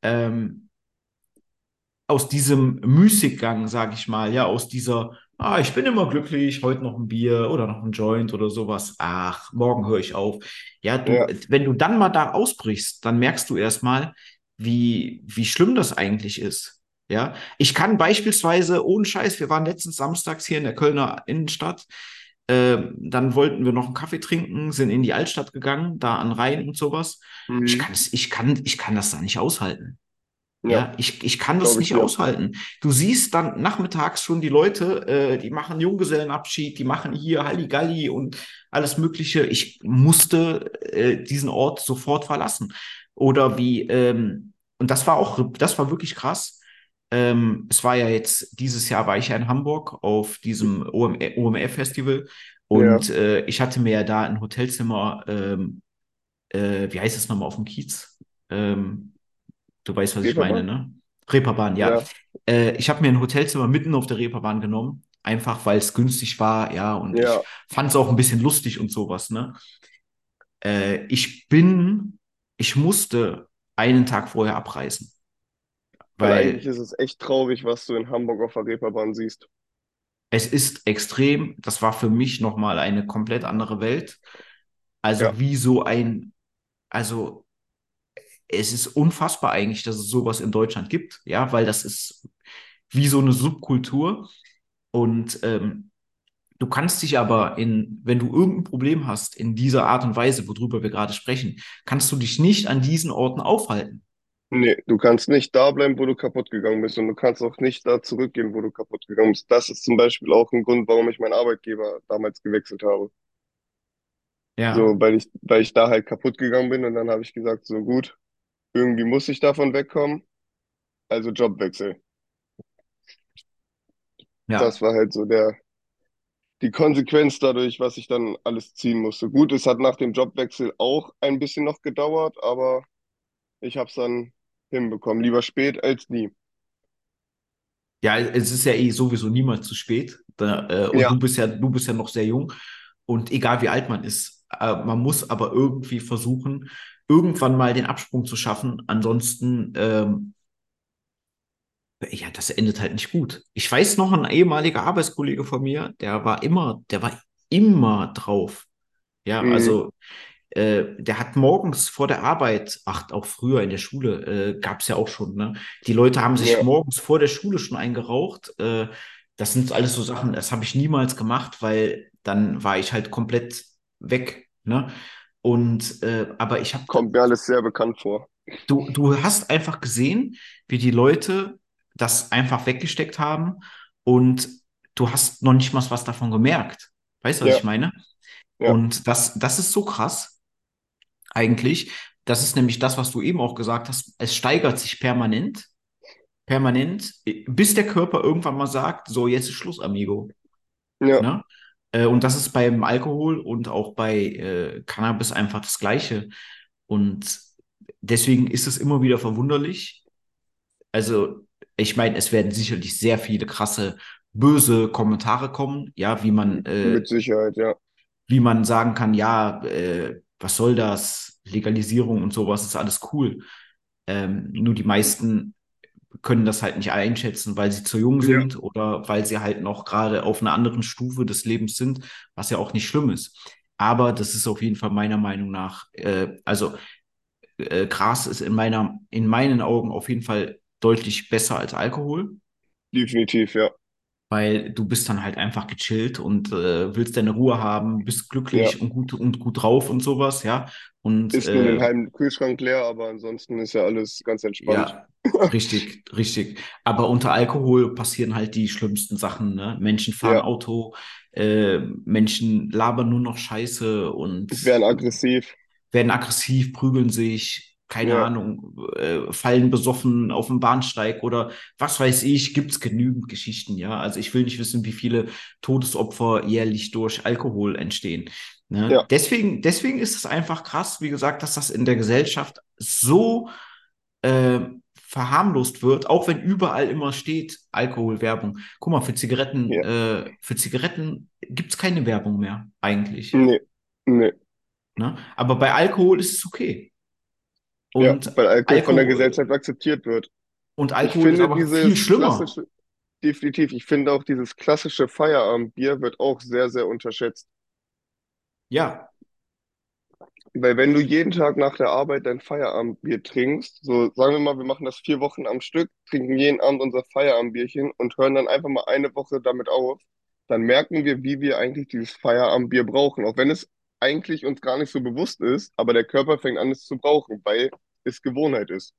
ähm, aus diesem Müßiggang, sag ich mal, ja, aus dieser, ah, ich bin immer glücklich, heute noch ein Bier oder noch ein Joint oder sowas, ach, morgen höre ich auf. Ja, du, Ja. wenn du dann mal da ausbrichst, dann merkst du erstmal, wie, wie schlimm das eigentlich ist. Ja, ich kann beispielsweise, ohne Scheiß, wir waren letzten Samstags hier in der Kölner Innenstadt, ähm, dann wollten wir noch einen Kaffee trinken, sind in die Altstadt gegangen, da an Rhein und sowas. Ich Mhm. kann es, ich kann, ich kann das da nicht aushalten. Ja, Ja, ich, ich kann das ich nicht aushalten. Du siehst dann nachmittags schon die Leute, äh, die machen Junggesellenabschied, die machen hier Halligalli und alles Mögliche. Ich musste äh, diesen Ort sofort verlassen. Oder wie, ähm, und das war auch, das war wirklich krass. Ähm, es war ja jetzt, dieses Jahr war ich ja in Hamburg auf diesem OM, OMR-Festival Ja. und äh, ich hatte mir ja da ein Hotelzimmer, ähm, äh, wie heißt es nochmal auf dem Kiez? Ähm, du weißt, was ich meine, Reeperbahn? ne? Reeperbahn, ja. Ja. Äh, ich habe mir ein Hotelzimmer mitten auf der Reeperbahn genommen, einfach weil es günstig war, ja, und ich Ja. fand es auch ein bisschen lustig und sowas, ne? Äh, ich bin, ich musste einen Tag vorher abreisen, Weil eigentlich ist es echt traurig, was du in Hamburg auf der Reeperbahn siehst. es ist extrem, das war für mich nochmal eine komplett andere Welt. Also Ja. wie so ein, also es ist unfassbar eigentlich, dass es sowas in Deutschland gibt, ja, weil das ist wie so eine Subkultur. Und ähm, du kannst dich aber in, wenn du irgendein Problem hast, in dieser Art und Weise, worüber wir gerade sprechen, kannst du dich nicht an diesen Orten aufhalten. Nee, du kannst nicht da bleiben, wo du kaputt gegangen bist und du kannst auch nicht da zurückgehen, wo du kaputt gegangen bist. Das ist zum Beispiel auch ein Grund, warum ich meinen Arbeitgeber damals gewechselt habe. Ja, So, weil ich, weil ich da halt kaputt gegangen bin und dann habe ich gesagt, so gut, irgendwie muss ich davon wegkommen, also Jobwechsel. ja, Das war halt so der, die Konsequenz dadurch, was ich dann alles ziehen musste. Gut, es hat nach dem Jobwechsel auch ein bisschen noch gedauert, aber ich habe es dann hinbekommen. Lieber spät als nie. Ja, es ist ja eh sowieso niemals zu spät. Da, äh, und Ja, du bist ja, du bist ja noch sehr jung. Und egal wie alt man ist, äh, man muss aber irgendwie versuchen, irgendwann mal den Absprung zu schaffen. Ansonsten, ähm, ja, das endet halt nicht gut. Ich weiß noch, ein ehemaliger Arbeitskollege von mir, der war immer, der war immer drauf. Ja, mhm. also äh, der hat morgens vor der Arbeit, ach, auch früher in der Schule, äh, gab es ja auch schon, ne? Die Leute haben sich Ja, morgens vor der Schule schon eingeraucht. Äh, das sind alles so Sachen, das habe ich niemals gemacht, weil dann war ich halt komplett weg, ne? Und äh, aber ich habe, kommt mir alles sehr bekannt vor. du, du hast einfach gesehen, wie die Leute das einfach weggesteckt haben und du hast noch nicht mal was davon gemerkt. Weißt du, was Ja, ich meine? ja, Und das, das ist so krass eigentlich. Das ist nämlich das, was du eben auch gesagt hast. Es steigert sich permanent, permanent, bis der Körper irgendwann mal sagt, so, jetzt ist Schluss, Amigo. ja, Ne? Äh, Und das ist beim Alkohol und auch bei äh, Cannabis einfach das Gleiche. Und deswegen ist es immer wieder verwunderlich. Also, ich meine, es werden sicherlich sehr viele krasse, böse Kommentare kommen, ja, wie man äh, mit Sicherheit, ja. wie man sagen kann, ja, äh, was soll das? Legalisierung und sowas ist alles cool. Ähm, nur die meisten können das halt nicht einschätzen, weil sie zu jung Ja, sind oder weil sie halt noch gerade auf einer anderen Stufe des Lebens sind, was ja auch nicht schlimm ist. Aber das ist auf jeden Fall meiner Meinung nach, äh, also äh, Gras ist in meiner, in meinen Augen auf jeden Fall deutlich besser als Alkohol definitiv, ja. Weil du bist dann halt einfach gechillt und äh, willst deine Ruhe haben, bist Ja, glücklich und gut und gut drauf und sowas, ja. Und ist nur den äh, halben Kühlschrank leer, aber ansonsten ist ja alles ganz entspannt. ja, richtig, richtig. Aber unter Alkohol passieren halt die schlimmsten Sachen, ne? Menschen fahren Ja, Auto, äh, Menschen labern nur noch Scheiße und werden aggressiv. werden aggressiv, prügeln sich, keine Ja, Ahnung, äh, fallen besoffen auf dem Bahnsteig oder was weiß ich, gibt's genügend Geschichten, ja. Also ich will nicht wissen, wie viele Todesopfer jährlich durch Alkohol entstehen. Ne? ja, Deswegen, deswegen ist es einfach krass, wie gesagt, dass das in der Gesellschaft so äh, verharmlost wird, auch wenn überall immer steht Alkoholwerbung. Guck mal, für Zigaretten, ja. äh, für Zigaretten gibt's keine Werbung mehr, eigentlich. Nee, nee. Ne? Aber bei Alkohol ist es okay. Ja, Und weil Alkohol von der Alkohol, Gesellschaft akzeptiert wird. und Ich Alkohol ist finde viel schlimmer. definitiv, ich finde auch dieses klassische Feierabendbier wird auch sehr, sehr unterschätzt. Ja, Weil wenn du jeden Tag nach der Arbeit dein Feierabendbier trinkst, so sagen wir mal, wir machen das vier Wochen am Stück, trinken jeden Abend unser Feierabendbierchen und hören dann einfach mal eine Woche damit auf, dann merken wir, wie wir eigentlich dieses Feierabendbier brauchen. Auch wenn es eigentlich uns gar nicht so bewusst ist, aber der Körper fängt an, es zu brauchen, weil es Gewohnheit ist.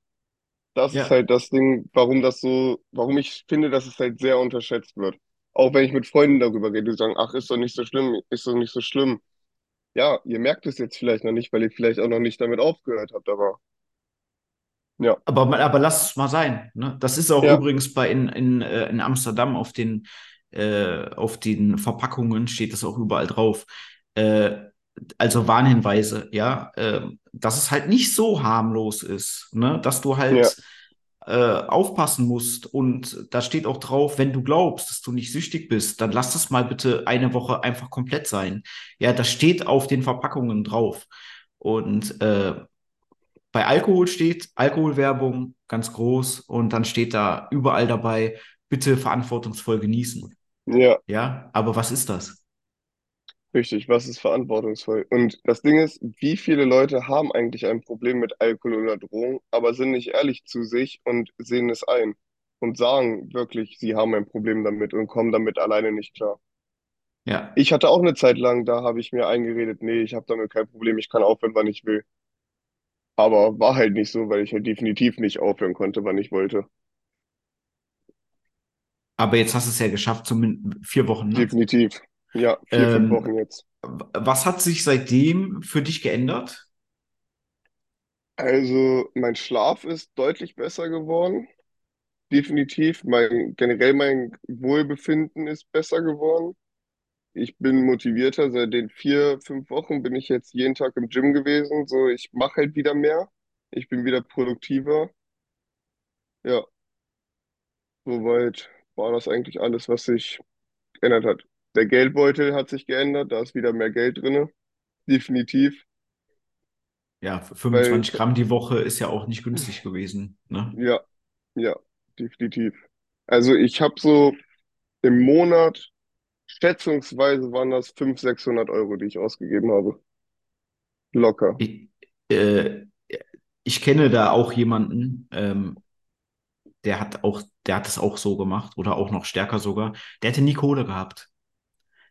Das ist ja. halt das Ding, warum das so, warum ich finde, dass es halt sehr unterschätzt wird. Auch wenn ich mit Freunden darüber rede, die sagen, ach, ist doch nicht so schlimm, ist doch nicht so schlimm. Ja, ihr merkt es jetzt vielleicht noch nicht, weil ihr vielleicht auch noch nicht damit aufgehört habt, aber ja, Aber, aber lass es mal sein. Ne? Das ist auch ja, übrigens bei in, in, äh, in Amsterdam auf den, äh, auf den Verpackungen steht das auch überall drauf. Äh, also Warnhinweise, ja, äh, dass es halt nicht so harmlos ist, ne? Dass du ja, halt äh, aufpassen musst. Und da steht auch drauf, wenn du glaubst, dass du nicht süchtig bist, dann lass das mal bitte eine Woche einfach komplett sein. Ja, das steht auf den Verpackungen drauf. Und äh, bei Alkohol steht Alkoholwerbung ganz groß und dann steht da überall dabei, bitte verantwortungsvoll genießen. ja, Ja, aber was ist das? Richtig, was ist verantwortungsvoll? Und das Ding ist, wie viele Leute haben eigentlich ein Problem mit Alkohol oder Drogen, aber sind nicht ehrlich zu sich und sehen es ein und sagen wirklich, sie haben ein Problem damit und kommen damit alleine nicht klar. Ja, Ich hatte auch eine Zeit lang, da habe ich mir eingeredet, nee, ich habe damit kein Problem, ich kann aufhören, wann ich will. Aber war halt nicht so, weil ich halt definitiv nicht aufhören konnte, wann ich wollte. aber jetzt hast du es ja geschafft, zumindest vier Wochen, ne? Definitiv. Ja, vier, fünf Ähm, Wochen jetzt. was hat sich seitdem für dich geändert? Also, mein Schlaf ist deutlich besser geworden. Definitiv. Mein, generell mein Wohlbefinden ist besser geworden. Ich bin motivierter. Seit den vier, fünf Wochen bin ich jetzt jeden Tag im Gym gewesen. So, ich mache halt wieder mehr. Ich bin wieder produktiver. Ja, soweit war das eigentlich alles, was sich geändert hat. Der Geldbeutel hat sich geändert, da ist wieder mehr Geld drinne, definitiv, Ja, weil 25 Gramm die Woche ist ja auch nicht günstig gewesen, ne? ja, ja, definitiv. Also ich habe so im Monat, schätzungsweise waren das 500, 600 Euro, die ich ausgegeben habe. Locker. Ich, äh, ich kenne da auch jemanden, ähm, der hat auch, der hat es auch so gemacht oder auch noch stärker sogar. Der hätte nie Kohle gehabt.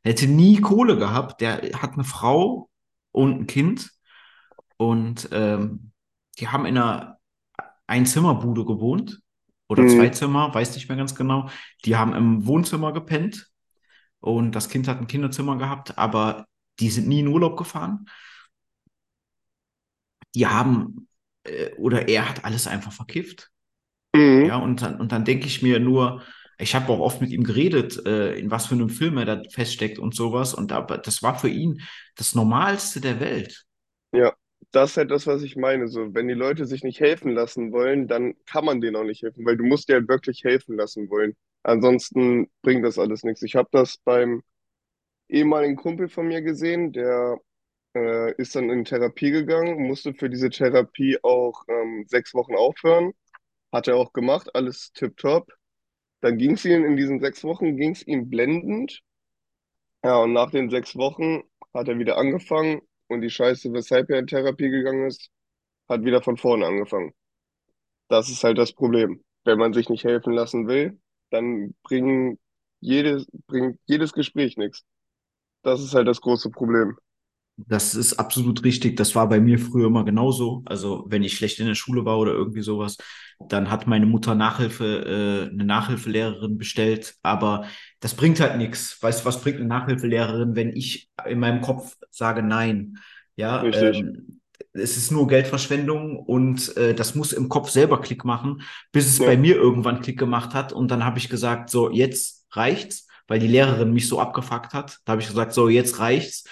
Der hätte nie Kohle gehabt. Der hat eine Frau und ein Kind und ähm, die haben in einer Einzimmerbude gewohnt oder zwei Mhm. Zimmer, weiß nicht mehr ganz genau. Die haben im Wohnzimmer gepennt und das Kind hat ein Kinderzimmer gehabt, aber die sind nie in Urlaub gefahren. Die haben äh, oder er hat alles einfach verkifft. Mhm. Ja, und dann, und dann denke ich mir nur, ich habe auch oft mit ihm geredet, äh, in was für einem Film er da feststeckt und sowas. Und aber das war für ihn das Normalste der Welt. Ja, das ist halt das, was ich meine. So, wenn die Leute sich nicht helfen lassen wollen, dann kann man denen auch nicht helfen, weil du musst dir halt wirklich helfen lassen wollen. Ansonsten bringt das alles nichts. Ich habe das beim ehemaligen Kumpel von mir gesehen, der äh, ist dann in Therapie gegangen, musste für diese Therapie auch ähm, sechs Wochen aufhören. Hat er auch gemacht, alles tipptopp. Dann ging es ihm in diesen sechs Wochen, ging es ihm blendend. Ja, und nach den sechs Wochen hat er wieder angefangen und die Scheiße, weshalb er in Therapie gegangen ist, hat wieder von vorne angefangen. Das ist halt das Problem. Wenn man sich nicht helfen lassen will, dann bringen jedes, bringt jedes Gespräch nichts. Das ist halt das große Problem. Das ist absolut richtig. Das war bei mir früher immer genauso. Also wenn ich schlecht in der Schule war oder irgendwie sowas, dann hat meine Mutter Nachhilfe, äh, eine Nachhilfelehrerin bestellt. Aber das bringt halt nichts. Weißt du, was bringt eine Nachhilfelehrerin, wenn ich in meinem Kopf sage nein? Ja, ähm, es ist nur Geldverschwendung und äh, das muss im Kopf selber Klick machen, bis es Ja, bei mir irgendwann Klick gemacht hat. Und dann habe ich gesagt, so, jetzt reicht's, weil die Lehrerin mich so abgefuckt hat. Da habe ich gesagt, so, jetzt reicht's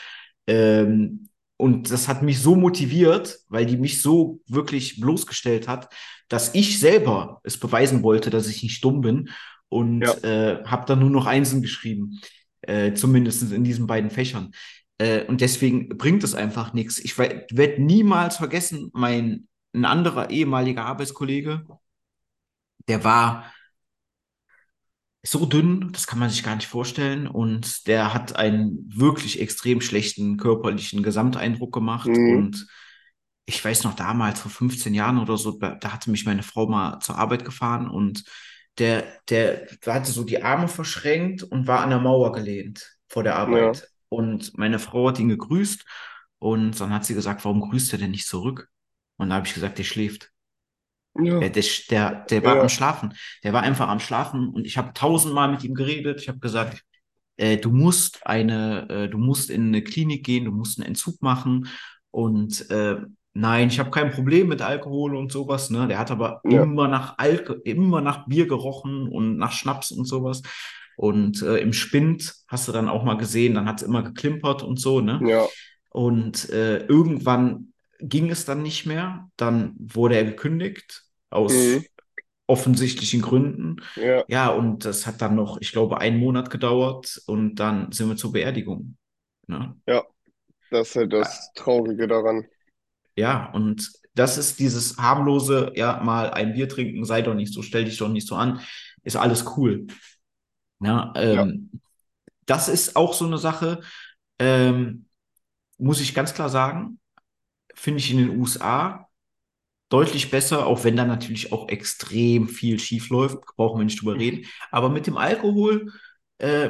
ähm, und das hat mich so motiviert, weil die mich so wirklich bloßgestellt hat, dass ich selber es beweisen wollte, dass ich nicht dumm bin ja, und äh, habe dann nur noch Einsen geschrieben, äh, zumindest in diesen beiden Fächern. Äh, und deswegen bringt es einfach nichts. Ich werde niemals vergessen, mein ein anderer ehemaliger Arbeitskollege, der war so dünn, das kann man sich gar nicht vorstellen. Und der hat einen wirklich extrem schlechten körperlichen Gesamteindruck gemacht. mhm, Und ich weiß noch damals, vor 15 Jahren oder so, da, hatte mich meine Frau mal zur Arbeit gefahren und der, der, hatte so die Arme verschränkt und war an der Mauer gelehnt vor der ja, Arbeit. Und meine Frau hat ihn gegrüßt und dann hat sie gesagt, warum grüßt er denn nicht zurück? Und da habe ich gesagt, der schläft. Der, ja, der, der, der war am ja, Schlafen. Der war einfach am Schlafen und ich habe tausendmal mit ihm geredet. Ich habe gesagt, äh, du musst eine, äh, du musst in eine Klinik gehen, du musst einen Entzug machen. Und äh, nein, ich habe kein Problem mit Alkohol und sowas. Ne? Der hat aber ja, immer nach Alk immer nach Bier gerochen und nach Schnaps und sowas. Und äh, im Spind hast du dann auch mal gesehen, dann hat es immer geklimpert und so, ne? ja, Und äh, irgendwann ging es dann nicht mehr. Dann wurde er gekündigt mhm, aus offensichtlichen Gründen. ja, Ja, und das hat dann noch, ich glaube, einen Monat gedauert und dann sind wir zur Beerdigung. Ne? ja. Das ist halt das Traurige daran. Ja, und das ist dieses harmlose, ja, mal ein Bier trinken, sei doch nicht so, stell dich doch nicht so an, ist alles cool. Ja, Ja, ähm, das ist auch so eine Sache, ähm, muss ich ganz klar sagen, finde ich in den USA deutlich besser, auch wenn da natürlich auch extrem viel schief läuft, brauchen wir nicht drüber reden. Aber mit dem Alkohol, äh,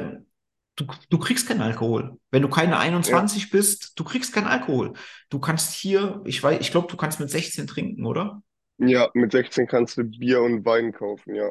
du, du kriegst keinen Alkohol. Wenn du keine ja, 21 bist, du kriegst keinen Alkohol. Du kannst hier, ich weiß, ich glaube, du kannst mit 16 trinken, oder? ja, mit 16 kannst du Bier und Wein kaufen, ja.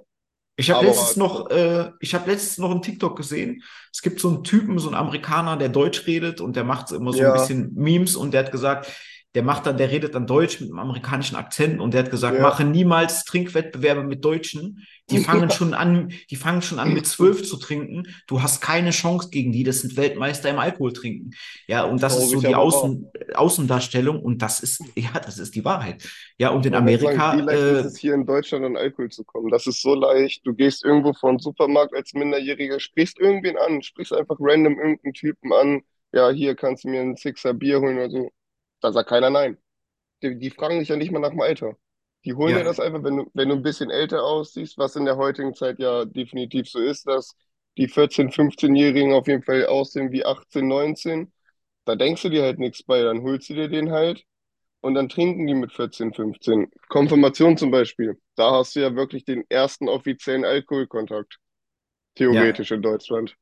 Ich habe letztens noch, äh, ich habe letztens noch einen TikTok gesehen. Es gibt so einen Typen, so einen Amerikaner, der Deutsch redet und der macht immer so ein ja, bisschen Memes und der hat gesagt, der macht dann, der redet dann Deutsch mit einem amerikanischen Akzent und der hat gesagt, Ja. mache niemals Trinkwettbewerbe mit Deutschen. Die fangen schon an, die fangen schon an mit zwölf zu trinken. Du hast keine Chance gegen die. Das sind Weltmeister im Alkohol trinken. Ja, und das ist so die Außen, Außendarstellung und das ist, ja, das ist die Wahrheit. Ja, und in Amerika, sagen, wie leicht äh, ist es hier in Deutschland an Alkohol zu kommen? Das ist so leicht. Du gehst irgendwo vor den Supermarkt als Minderjähriger, sprichst irgendwen an, sprichst einfach random irgendeinen Typen an. Ja, hier kannst du mir einen Sixer Bier holen oder so. Da sagt keiner nein. Die, die fragen dich ja nicht mal nach dem Alter. Die holen Ja. dir das einfach, wenn du, wenn du ein bisschen älter aussiehst, was in der heutigen Zeit ja definitiv so ist, dass die 14-, 15-Jährigen auf jeden Fall aussehen wie 18, 19. Da denkst du dir halt nichts bei, dann holst du dir den halt und dann trinken die mit 14, 15. Konfirmation zum Beispiel. Da hast du ja wirklich den ersten offiziellen Alkoholkontakt. Theoretisch in Deutschland.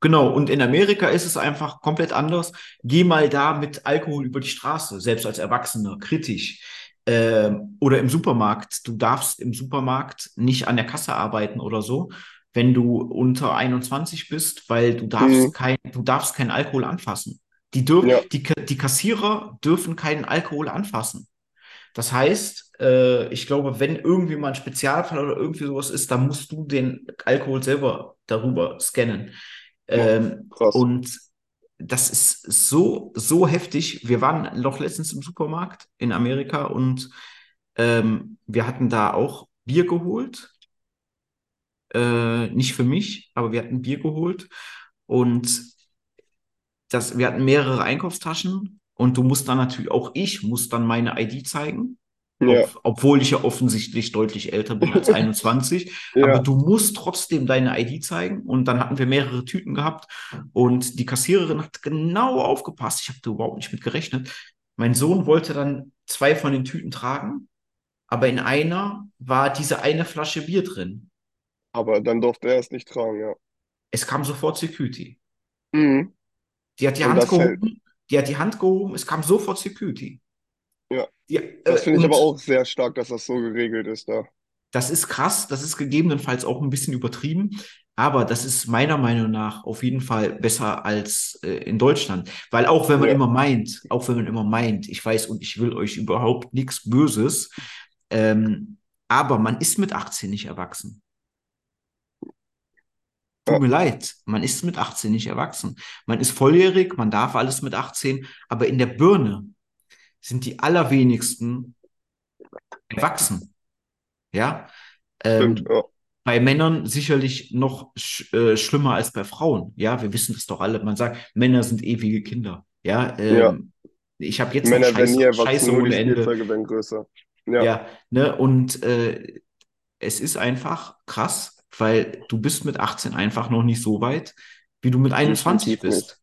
Genau, und in Amerika ist es einfach komplett anders. Geh mal da mit Alkohol über die Straße, selbst als Erwachsener, kritisch. Ähm, oder im Supermarkt. Du darfst im Supermarkt nicht an der Kasse arbeiten oder so, wenn du unter 21 bist, weil du darfst Mhm. kein, du darfst keinen Alkohol anfassen. Die dürfen, Ja. die, die Kassierer dürfen keinen Alkohol anfassen. Das heißt, äh, ich glaube, wenn irgendwie mal ein Spezialfall oder irgendwie sowas ist, dann musst du den Alkohol selber darüber scannen. Ähm, und das ist so, so heftig. Wir waren noch letztens im Supermarkt in Amerika und ähm, wir hatten da auch Bier geholt. Äh, nicht für mich, aber wir hatten Bier geholt und das, wir hatten mehrere Einkaufstaschen und du musst dann natürlich, auch ich muss dann meine ID zeigen. Ja. Ob, obwohl ich ja offensichtlich deutlich älter bin als 21. Ja. Aber du musst trotzdem deine ID zeigen. Und dann hatten wir mehrere Tüten gehabt. Und die Kassiererin hat genau aufgepasst. Ich habe da überhaupt nicht mit gerechnet. Mein Sohn wollte dann zwei von den Tüten tragen. Aber in einer war diese eine Flasche Bier drin. Aber dann durfte er es nicht tragen, ja. Es kam sofort Security. Mhm. Die hat die Und Hand das hält. gehoben. Die hat die Hand gehoben. Es kam sofort Security. Ja. Das äh, finde ich aber auch sehr stark, dass das so geregelt ist da. Das ist krass, das ist gegebenenfalls auch ein bisschen übertrieben, aber das ist meiner Meinung nach auf jeden Fall besser als äh, in Deutschland. Weil auch wenn man Ja. immer meint, auch wenn man immer meint, ich weiß und ich will euch überhaupt nichts Böses, ähm, aber man ist mit 18 nicht erwachsen. Tut Ja. mir leid, man ist mit 18 nicht erwachsen. Man ist volljährig, man darf alles mit 18, aber in der Birne sind die allerwenigsten erwachsen. Ja. Ähm, Stimmt, ja. bei Männern sicherlich noch sch äh, schlimmer als bei Frauen. Ja, wir wissen das doch alle. Man sagt, Männer sind ewige Kinder. Ja, ähm, Ja. ich habe jetzt Männer noch werden Scheiße, Scheiße ohne Ende. Werden größer. Ja, Ja, ne, und äh, es ist einfach krass, weil du bist mit 18 einfach noch nicht so weit, wie du mit 21 Definitiv bist.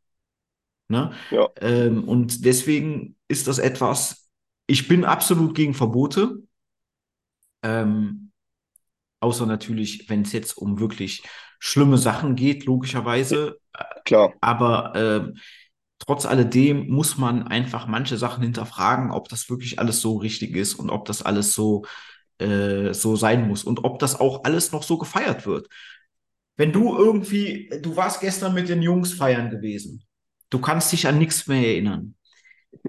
Ne? Ja. Ähm, und deswegen ist das etwas, ich bin absolut gegen Verbote. Ähm, außer natürlich, wenn es jetzt um wirklich schlimme Sachen geht, logischerweise. klar. Aber ähm, trotz alledem muss man einfach manche Sachen hinterfragen, ob das wirklich alles so richtig ist und ob das alles so, äh, so sein muss und ob das auch alles noch so gefeiert wird. Wenn du irgendwie, du warst gestern mit den Jungs feiern gewesen, du kannst dich an nichts mehr erinnern.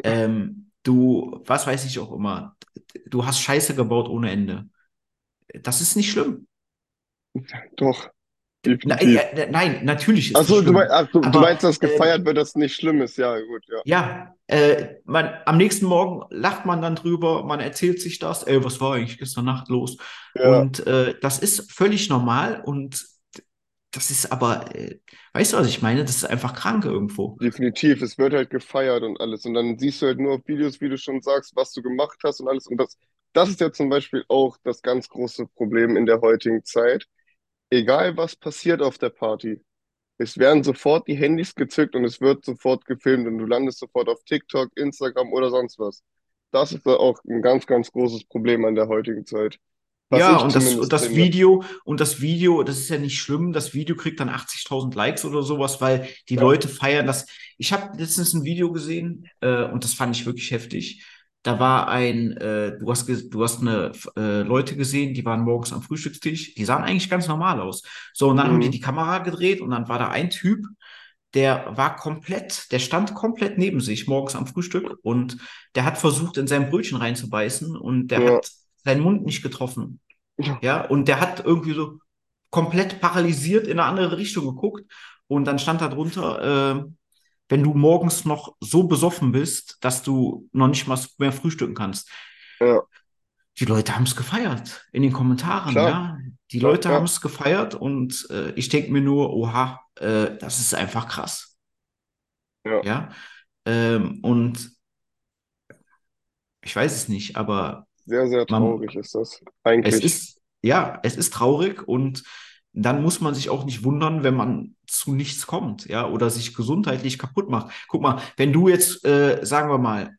Ähm, du, was weiß ich auch immer, du hast Scheiße gebaut ohne Ende. Das ist nicht schlimm. Doch. Na, Definitiv. äh, äh, nein, natürlich ist Ach das so, du, schlimm. mein, ach, du, du Aber, meinst, dass ähm, gefeiert wird, dass nicht schlimm ist. Ja, gut, ja. Ja, äh, man, am nächsten Morgen lacht man dann drüber, man erzählt sich das, ey, was war eigentlich gestern Nacht los? Ja, Und äh, das ist völlig normal und das ist aber, äh, weißt du, was ich meine? Das ist einfach krank irgendwo. definitiv. Es wird halt gefeiert und alles. Und dann siehst du halt nur auf Videos, wie du schon sagst, was du gemacht hast und alles. Und das, das ist ja zum Beispiel auch das ganz große Problem in der heutigen Zeit. Egal was passiert auf der Party, es werden sofort die Handys gezückt und es wird sofort gefilmt und du landest sofort auf TikTok, Instagram oder sonst was. Das ist auch ein ganz, ganz großes Problem an der heutigen Zeit. Was Ja, und das, das. Video, und das Video, das ist ja nicht schlimm, das Video kriegt dann 80.000 Likes oder sowas, weil die Ja. Leute feiern das. Ich habe letztens ein Video gesehen, äh, und das fand ich wirklich heftig. Da war ein, äh, du hast, du hast eine äh, Leute gesehen, die waren morgens am Frühstückstisch, die sahen eigentlich ganz normal aus. So, und dann haben die Mhm. die Kamera gedreht und dann war da ein Typ, der war komplett, der stand komplett neben sich morgens am Frühstück und der hat versucht, in sein Brötchen reinzubeißen und der Ja. hat seinen Mund nicht getroffen. Ja. Ja, und der hat irgendwie so komplett paralysiert in eine andere Richtung geguckt und dann stand da drunter, äh, wenn du morgens noch so besoffen bist, dass du noch nicht mal mehr frühstücken kannst. Ja. Die Leute haben es gefeiert in den Kommentaren, Klar. ja. Die Leute ja. haben es gefeiert und äh, ich denke mir nur, oha, äh, das ist einfach krass. Ja. Ja. Ähm, und ich weiß es nicht, aber Sehr, sehr Man- traurig ist das. es Eigentlich. ist, ja, es ist traurig und dann muss man sich auch nicht wundern, wenn man zu nichts kommt, ja, oder sich gesundheitlich kaputt macht. Guck mal, wenn du jetzt, äh, sagen wir mal,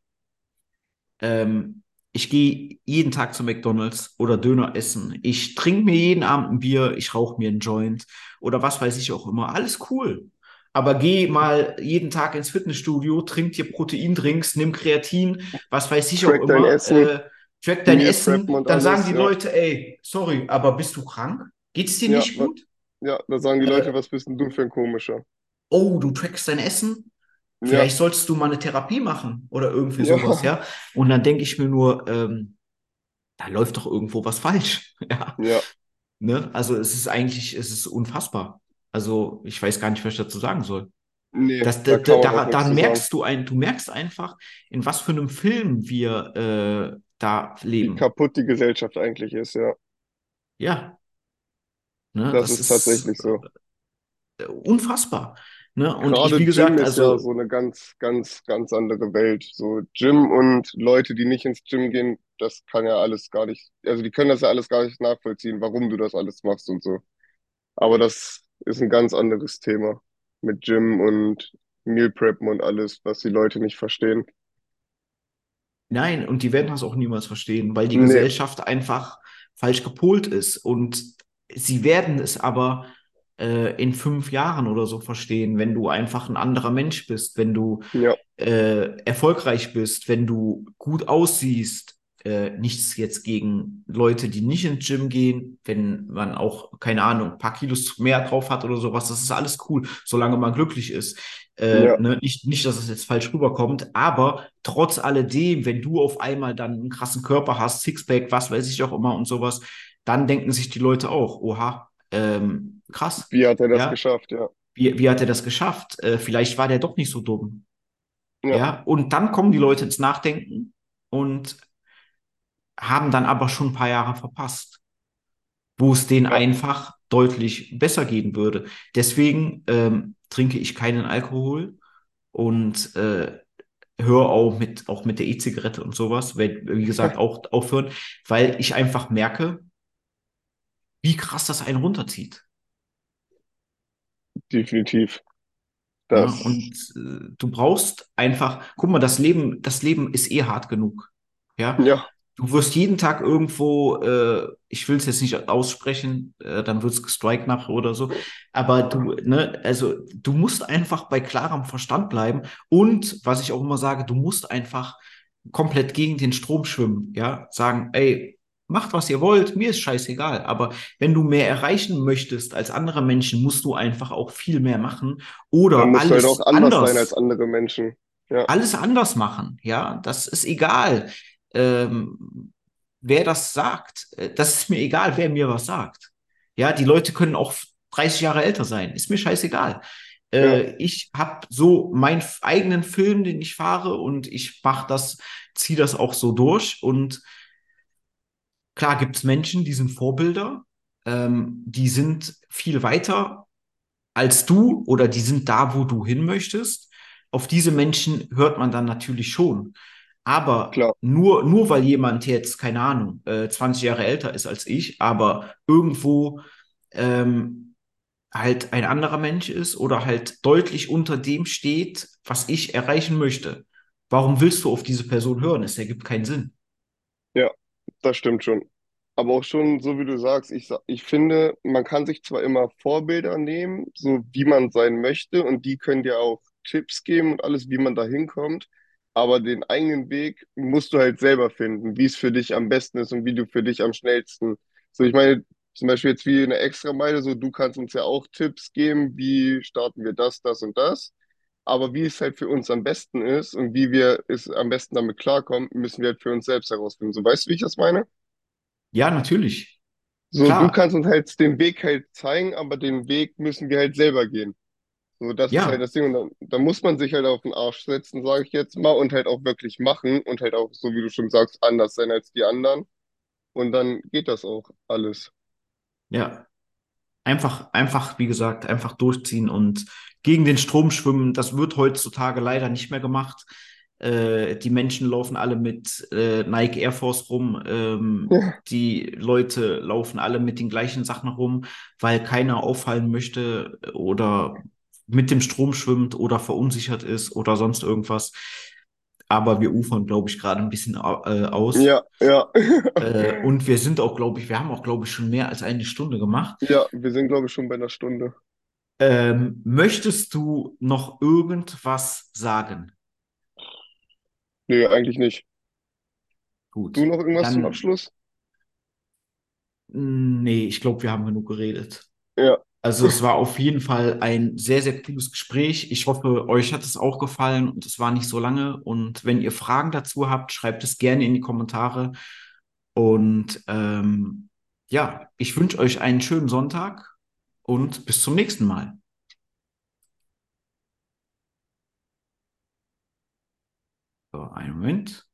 ähm, ich gehe jeden Tag zu McDonald's oder Döner essen, ich trinke mir jeden Abend ein Bier, ich rauche mir einen Joint oder was weiß ich auch immer, alles cool. Aber geh mal jeden Tag ins Fitnessstudio, trink dir Proteindrinks, nimm Kreatin, was weiß ich Track auch immer, äh, track dein Essen, dann sagen alles, die ja. Leute, ey, sorry, aber bist du krank? Geht's dir Ja, nicht gut? Ja, da sagen die Äh, Leute, was bist denn du für ein komischer? Oh, du trackst dein Essen? Ja, Vielleicht solltest du mal eine Therapie machen oder irgendwie Ja. sowas, ja? Und dann denke ich mir nur, ähm, da läuft doch irgendwo was falsch, ja? ja, Ne? Also es ist eigentlich, es ist unfassbar. Also ich weiß gar nicht, was ich dazu sagen soll. nee, Das, da da, da, sagen. merkst du ein, du merkst einfach, in was für einem Film wir äh, da Wie leben. kaputt die Gesellschaft eigentlich ist, ja. Ja, ne? Das Das ist tatsächlich so. äh, unfassbar. Ne? Und ich, Gerade wie Gym gesagt, ist ja also so eine ganz, ganz, ganz andere Welt. So Gym und Leute, die nicht ins Gym gehen, das kann ja alles gar nicht, also die können das ja alles gar nicht nachvollziehen, warum du das alles machst und so. Aber das ist ein ganz anderes Thema mit Gym und Meal Preppen und alles, was die Leute nicht verstehen. Nein, und die werden das auch niemals verstehen, weil die Nee. Gesellschaft einfach falsch gepolt ist. Und sie werden es aber äh, in fünf Jahren oder so verstehen, wenn du einfach ein anderer Mensch bist, wenn du Ja, äh, erfolgreich bist, wenn du gut aussiehst. Äh, nichts jetzt gegen Leute, die nicht ins Gym gehen, wenn man auch, keine Ahnung, ein paar Kilos mehr drauf hat oder sowas, das ist alles cool, solange man glücklich ist. Äh, Ja. ne? Nicht, nicht, dass es jetzt falsch rüberkommt, aber trotz alledem, wenn du auf einmal dann einen krassen Körper hast, Sixpack, was weiß ich auch immer und sowas, dann denken sich die Leute auch, oha, ähm, krass, wie hat er das Ja. geschafft? Ja, wie, wie hat er das geschafft? Äh, vielleicht war der doch nicht so dumm. ja, Ja, und dann kommen die Leute ins Nachdenken und haben dann aber schon ein paar Jahre verpasst, wo es denen Ja. einfach deutlich besser gehen würde. Deswegen ähm, trinke ich keinen Alkohol und äh, höre auch mit, auch mit der E-Zigarette und sowas, weil, wie gesagt, auch aufhören, weil ich einfach merke, wie krass das einen runterzieht. definitiv. Ja, Das, und äh, du brauchst einfach, guck mal, das Leben, das Leben ist eh hart genug. Ja, ja, du wirst jeden Tag irgendwo, äh, ich will es jetzt nicht aussprechen, äh, dann wird's gestrikt nachher oder so, aber du, ne, also du musst einfach bei klarem Verstand bleiben und was ich auch immer sage, du musst einfach komplett gegen den Strom schwimmen, ja, sagen, ey, macht was ihr wollt, mir ist scheißegal, aber wenn du mehr erreichen möchtest als andere Menschen, musst du einfach auch viel mehr machen oder dann musst du halt alles auch anders anders sein als andere Menschen. Ja, alles anders machen, ja, das ist egal, ähm, wer das sagt. Äh, Das ist mir egal, wer mir was sagt. Ja, die Leute können auch 30 Jahre älter sein, ist mir scheißegal. Äh, ich habe so meinen eigenen Film, den ich fahre und ich mach das, ziehe das auch so durch und klar gibt es Menschen, die sind Vorbilder, ähm, die sind viel weiter als du oder die sind da, wo du hin möchtest. Auf diese Menschen hört man dann natürlich schon. Aber Klar. nur, nur weil jemand jetzt, keine Ahnung, äh, 20 Jahre älter ist als ich, aber irgendwo ähm, halt ein anderer Mensch ist oder halt deutlich unter dem steht, was ich erreichen möchte. Warum willst du auf diese Person hören? Es ergibt keinen Sinn. das stimmt schon. Aber auch schon, so wie du sagst, ich, ich finde, man kann sich zwar immer Vorbilder nehmen, so wie man sein möchte, und die können dir auch Tipps geben und alles, wie man da hinkommt, aber den eigenen Weg musst du halt selber finden, wie es für dich am besten ist und wie du für dich am schnellsten. So, ich meine, Zum Beispiel jetzt wie eine Extrameile, so du kannst uns ja auch Tipps geben, wie starten wir das, das und das. Aber wie es halt für uns am besten ist und wie wir es am besten damit klarkommen, müssen wir halt für uns selbst herausfinden. So, weißt du, wie ich das meine? Ja, natürlich. So, du Klar. kannst uns halt den Weg halt zeigen, aber den Weg müssen wir halt selber gehen. So, das ist halt Ja, das Ding. Und dann, dann muss man sich halt auf den Arsch setzen, sage ich jetzt mal, und halt auch wirklich machen und halt auch, so wie du schon sagst, anders sein als die anderen. Und dann geht das auch alles. ja. Einfach, einfach, wie gesagt, einfach durchziehen und gegen den Strom schwimmen. Das wird heutzutage leider nicht mehr gemacht. Äh, die Menschen laufen alle mit äh, Nike Air Force rum. Ähm, Ja, die Leute laufen alle mit den gleichen Sachen rum, weil keiner auffallen möchte oder mit dem Strom schwimmt oder verunsichert ist oder sonst irgendwas. Aber wir ufern, glaube ich, gerade ein bisschen äh, aus. ja, ja. Äh, und wir sind auch, glaube ich, wir haben auch, glaube ich, schon mehr als eine Stunde gemacht. Ja, wir sind, glaube ich, schon bei einer Stunde. Ähm, möchtest du noch irgendwas sagen? Nee, eigentlich nicht. Du Gut, noch irgendwas zum dann, Abschluss? mh, nee, ich glaube, wir haben genug geredet. Ja, Also es war auf jeden Fall ein sehr, sehr cooles Gespräch. Ich hoffe, euch hat es auch gefallen und es war nicht so lange. Und wenn ihr Fragen dazu habt, schreibt es gerne in die Kommentare. Und ähm, ja, ich wünsche euch einen schönen Sonntag und bis zum nächsten Mal. So, einen Moment.